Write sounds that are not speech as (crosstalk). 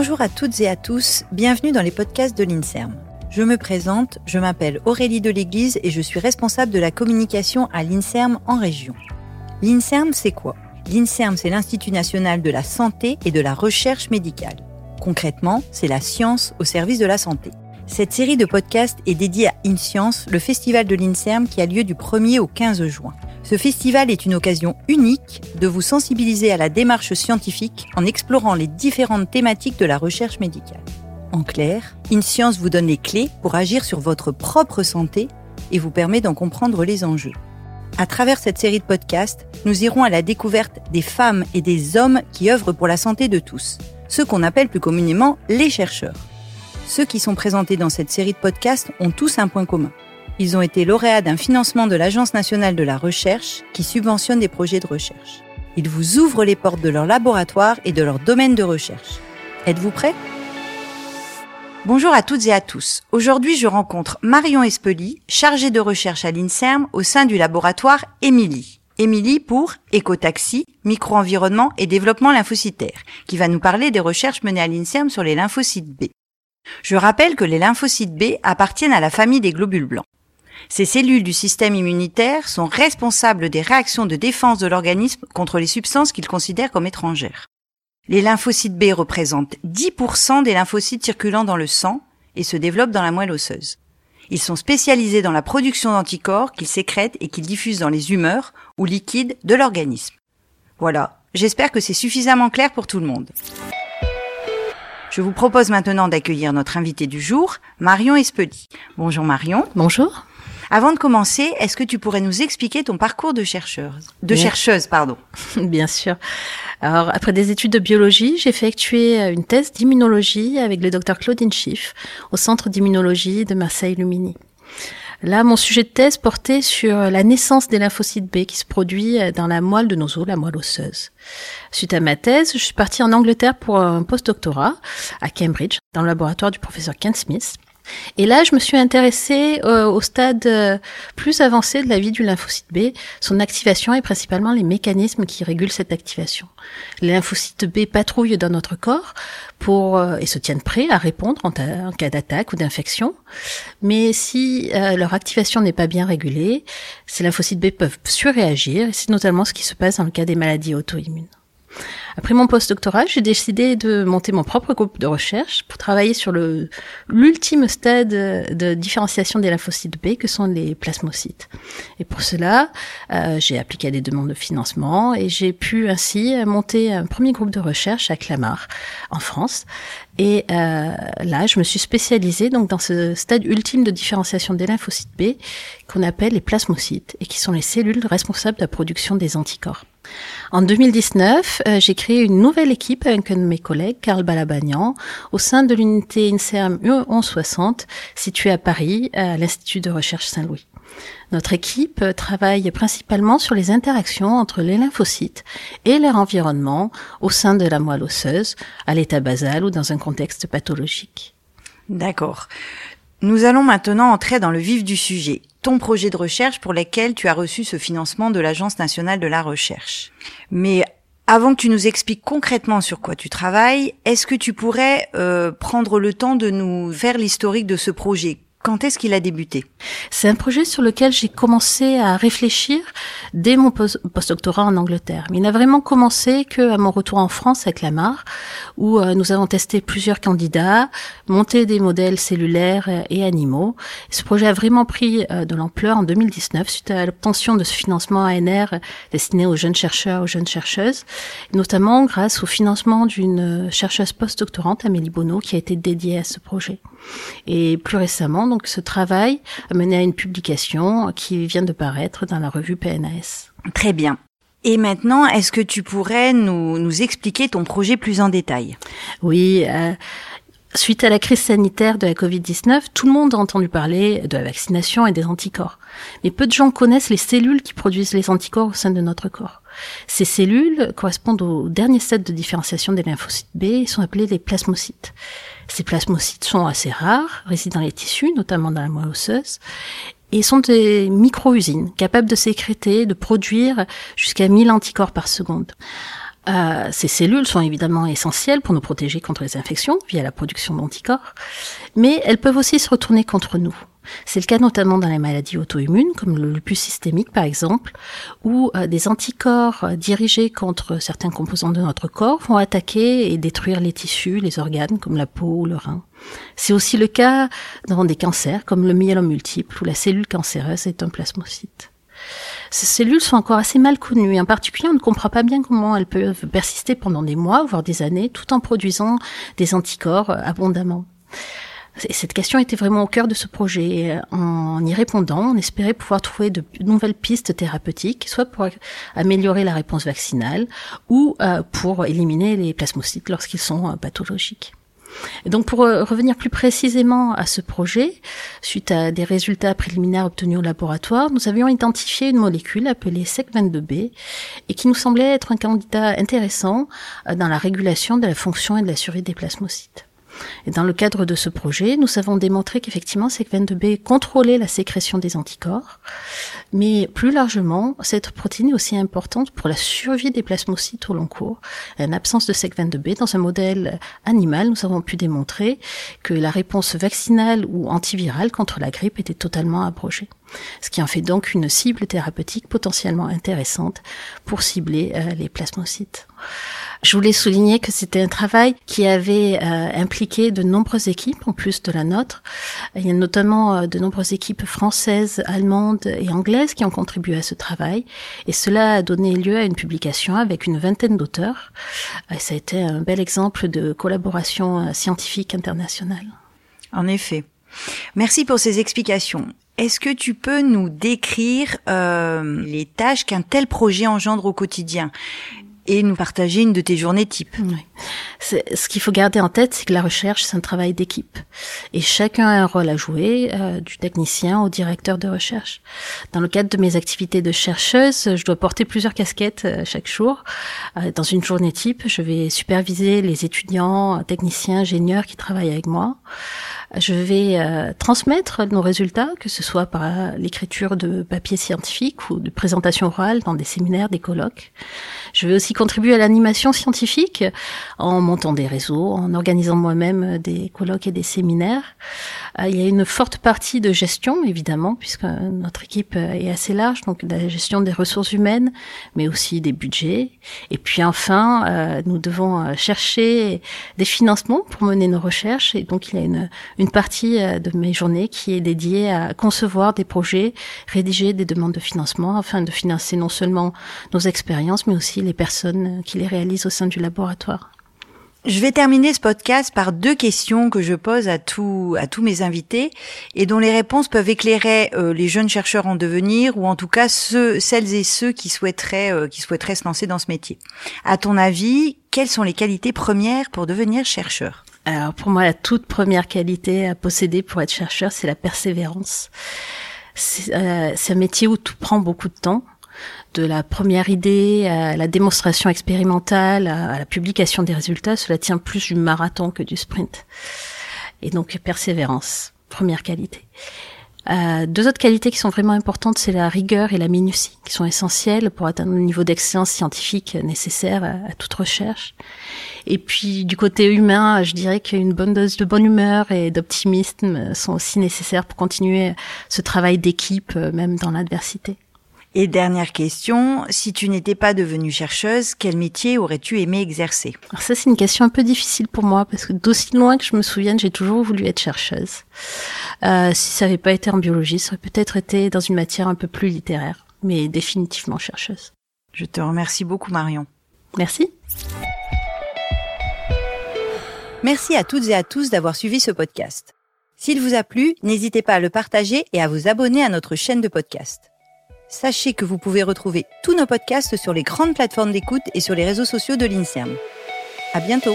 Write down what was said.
Bonjour à toutes et à tous, bienvenue dans les podcasts de l'INSERM. Je me présente, je m'appelle Aurélie de l'Église et je suis responsable de la communication à l'INSERM en région. L'INSERM, c'est quoi? L'INSERM, c'est l'Institut national de la santé et de la recherche médicale. Concrètement, c'est la science au service de la santé. Cette série de podcasts est dédiée à InScience, le festival de l'INSERM qui a lieu du 1er au 15 juin. Ce festival est une occasion unique de vous sensibiliser à la démarche scientifique en explorant les différentes thématiques de la recherche médicale. En clair, InScience vous donne les clés pour agir sur votre propre santé et vous permet d'en comprendre les enjeux. À travers cette série de podcasts, nous irons à la découverte des femmes et des hommes qui œuvrent pour la santé de tous, ceux qu'on appelle plus communément les chercheurs. Ceux qui sont présentés dans cette série de podcasts ont tous un point commun. Ils ont été lauréats d'un financement de l'Agence nationale de la recherche qui subventionne des projets de recherche. Ils vous ouvrent les portes de leur laboratoire et de leur domaine de recherche. Êtes-vous prêts? Bonjour à toutes et à tous. Aujourd'hui, je rencontre Marion Espeli, chargée de recherche à l'INSERM au sein du laboratoire Émilie. Émilie pour Écotaxi, micro-environnement et développement lymphocytaire, qui va nous parler des recherches menées à l'INSERM sur les lymphocytes B. Je rappelle que les lymphocytes B appartiennent à la famille des globules blancs. Ces cellules du système immunitaire sont responsables des réactions de défense de l'organisme contre les substances qu'ils considèrent comme étrangères. Les lymphocytes B représentent 10% des lymphocytes circulant dans le sang et se développent dans la moelle osseuse. Ils sont spécialisés dans la production d'anticorps qu'ils sécrètent et qu'ils diffusent dans les humeurs ou liquides de l'organisme. Voilà, j'espère que c'est suffisamment clair pour tout le monde. Je vous propose maintenant d'accueillir notre invité du jour, Marion Espeli. Bonjour Marion. Bonjour. Avant de commencer, est-ce que tu pourrais nous expliquer ton parcours de chercheuse, de chercheuse, pardon? (laughs) Bien sûr. Alors, après des études de biologie, j'ai effectué une thèse d'immunologie avec le docteur Claudine Schiff au centre d'immunologie de Marseille-Lumini. Là, mon sujet de thèse portait sur la naissance des lymphocytes B qui se produit dans la moelle de nos os, la moelle osseuse. Suite à ma thèse, je suis partie en Angleterre pour un postdoctorat à Cambridge, dans le laboratoire du professeur Ken Smith. Et là, je me suis intéressée euh, au stade euh, plus avancé de la vie du lymphocyte B, son activation et principalement les mécanismes qui régulent cette activation. Les lymphocytes B patrouillent dans notre corps pour euh, et se tiennent prêts à répondre en, en cas d'attaque ou d'infection. Mais si leur activation n'est pas bien régulée, ces lymphocytes B peuvent surréagir. C'est notamment ce qui se passe dans le cas des maladies auto-immunes. Après mon postdoctorat, j'ai décidé de monter mon propre groupe de recherche pour travailler sur le l'ultime stade de différenciation des lymphocytes B que sont les plasmocytes. Et pour cela, euh, j'ai appliqué à des demandes de financement et j'ai pu ainsi monter un premier groupe de recherche à Clamart en France. Et euh, là, je me suis spécialisée donc dans ce stade ultime de différenciation des lymphocytes B qu'on appelle les plasmocytes et qui sont les cellules responsables de la production des anticorps. En 2019, euh, j'ai créé une nouvelle équipe avec un de mes collègues, Karl Balabagnan, au sein de l'unité INSERM U1160, située à Paris, à l'Institut de recherche Saint-Louis. Notre équipe travaille principalement sur les interactions entre les lymphocytes et leur environnement au sein de la moelle osseuse, à l'état basal ou dans un contexte pathologique. D'accord. Nous allons maintenant entrer dans le vif du sujet ton projet de recherche pour lequel tu as reçu ce financement de l'Agence nationale de la recherche. Mais avant que tu nous expliques concrètement sur quoi tu travailles, est-ce que tu pourrais euh, prendre le temps de nous faire l'historique de ce projet? Quand est-ce qu'il a débuté? C'est un projet sur lequel j'ai commencé à réfléchir dès mon postdoctorat en Angleterre. Mais il n'a vraiment commencé que à mon retour en France avec la MAR, où euh, nous avons testé plusieurs candidats, monté des modèles cellulaires et animaux. ce projet a vraiment pris euh, de l'ampleur en 2019 suite à l'obtention de ce financement ANR destiné aux jeunes chercheurs, aux jeunes chercheuses, notamment grâce au financement d'une chercheuse postdoctorante, Amélie Bonneau, qui a été dédiée à ce projet. Et plus récemment, donc ce travail a mené à une publication qui vient de paraître dans la revue PNAS. Très bien. Et maintenant, est-ce que tu pourrais nous, nous expliquer ton projet plus en détail? Oui. Euh, Suite à la crise sanitaire de la Covid-19, tout le monde a entendu parler de la vaccination et des anticorps. Mais peu de gens connaissent les cellules qui produisent les anticorps au sein de notre corps. Ces cellules correspondent au dernier stade de différenciation des lymphocytes B et sont appelées les plasmocytes. Ces plasmocytes sont assez rares, résident dans les tissus, notamment dans la moelle osseuse, et sont des micro-usines capables de sécréter, de produire jusqu'à 1000 anticorps par seconde. Euh, ces cellules sont évidemment essentielles pour nous protéger contre les infections via la production d'anticorps, mais elles peuvent aussi se retourner contre nous. C'est le cas notamment dans les maladies auto-immunes, comme le lupus systémique par exemple, où euh, des anticorps euh, dirigés contre certains composants de notre corps vont attaquer et détruire les tissus, les organes, comme la peau ou le rein. C'est aussi le cas dans des cancers, comme le myélome multiple, où la cellule cancéreuse est un plasmocyte. Ces cellules sont encore assez mal connues. En particulier, on ne comprend pas bien comment elles peuvent persister pendant des mois, voire des années, tout en produisant des anticorps euh, abondamment. Et cette question était vraiment au cœur de ce projet. En y répondant, on espérait pouvoir trouver de nouvelles pistes thérapeutiques, soit pour améliorer la réponse vaccinale ou euh, pour éliminer les plasmocytes lorsqu'ils sont euh, pathologiques. Donc pour euh, revenir plus précisément à ce projet, suite à des résultats préliminaires obtenus au laboratoire, nous avions identifié une molécule appelée SEC22B et qui nous semblait être un candidat intéressant dans la régulation de la fonction et de la survie des plasmocytes. Et dans le cadre de ce projet, nous avons démontré qu'effectivement, SEC22B contrôlait la sécrétion des anticorps, mais plus largement, cette protéine est aussi importante pour la survie des plasmocytes au long cours. En absence de SEC22B, dans un modèle animal, nous avons pu démontrer que la réponse vaccinale ou antivirale contre la grippe était totalement abrogée. Ce qui en fait donc une cible thérapeutique potentiellement intéressante pour cibler euh, les plasmocytes. Je voulais souligner que c'était un travail qui avait euh, impliqué de nombreuses équipes, en plus de la nôtre. Il y a notamment euh, de nombreuses équipes françaises, allemandes et anglaises qui ont contribué à ce travail. Et cela a donné lieu à une publication avec une vingtaine d'auteurs. Et ça a été un bel exemple de collaboration euh, scientifique internationale. En effet. Merci pour ces explications. Est-ce que tu peux nous décrire euh, les tâches qu'un tel projet engendre au quotidien? Et nous partager une de tes journées type. Ce qu'il faut garder en tête, c'est que la recherche, c'est un travail d'équipe. Et chacun a un rôle à jouer, euh, du technicien au directeur de recherche. Dans le cadre de mes activités de chercheuse, je dois porter plusieurs casquettes euh, chaque jour. Euh, dans une journée type, je vais superviser les étudiants, techniciens, ingénieurs qui travaillent avec moi. Je vais euh, transmettre nos résultats, que ce soit par l'écriture de papiers scientifiques ou de présentations orales dans des séminaires, des colloques. Je vais aussi contribuer à l'animation scientifique en montant des réseaux, en organisant moi-même des colloques et des séminaires. Euh, il y a une forte partie de gestion, évidemment, puisque notre équipe est assez large, donc la gestion des ressources humaines, mais aussi des budgets. Et puis enfin, euh, nous devons chercher des financements pour mener nos recherches, et donc il y a une, une partie euh, de mes journées qui est dédiée à concevoir des projets, rédiger des demandes de financement afin de financer non seulement nos expériences, mais aussi les personnes qui les réalisent au sein du laboratoire. Je vais terminer ce podcast par deux questions que je pose à tous à tous mes invités et dont les réponses peuvent éclairer euh, les jeunes chercheurs en devenir ou en tout cas ceux, celles et ceux qui souhaiteraient euh, qui souhaiteraient se lancer dans ce métier. À ton avis, quelles sont les qualités premières pour devenir chercheur? Alors pour moi, la toute première qualité à posséder pour être chercheur, c'est la persévérance. C'est euh, un métier où tout prend beaucoup de temps, de la première idée à la démonstration expérimentale, à, la publication des résultats. Cela tient plus du marathon que du sprint. Et donc persévérance, première qualité. Euh, deux autres qualités qui sont vraiment importantes, c'est la rigueur et la minutie, qui sont essentielles pour atteindre le niveau d'excellence scientifique nécessaire à, toute recherche. Et puis du côté humain, je dirais qu'une bonne dose de bonne humeur et d'optimisme sont aussi nécessaires pour continuer ce travail d'équipe, euh, même dans l'adversité. Et dernière question, si tu n'étais pas devenue chercheuse, quel métier aurais-tu aimé exercer? Alors ça, c'est une question un peu difficile pour moi parce que d'aussi loin que je me souvienne, j'ai toujours voulu être chercheuse. Euh, si ça n'avait pas été en biologie, ça aurait peut-être été dans une matière un peu plus littéraire, mais définitivement chercheuse. Je te remercie beaucoup, Marion. Merci. Merci à toutes et à tous d'avoir suivi ce podcast. S'il vous a plu, n'hésitez pas à le partager et à vous abonner à notre chaîne de podcast. Sachez que vous pouvez retrouver tous nos podcasts sur les grandes plateformes d'écoute et sur les réseaux sociaux de l'INSERM. À bientôt!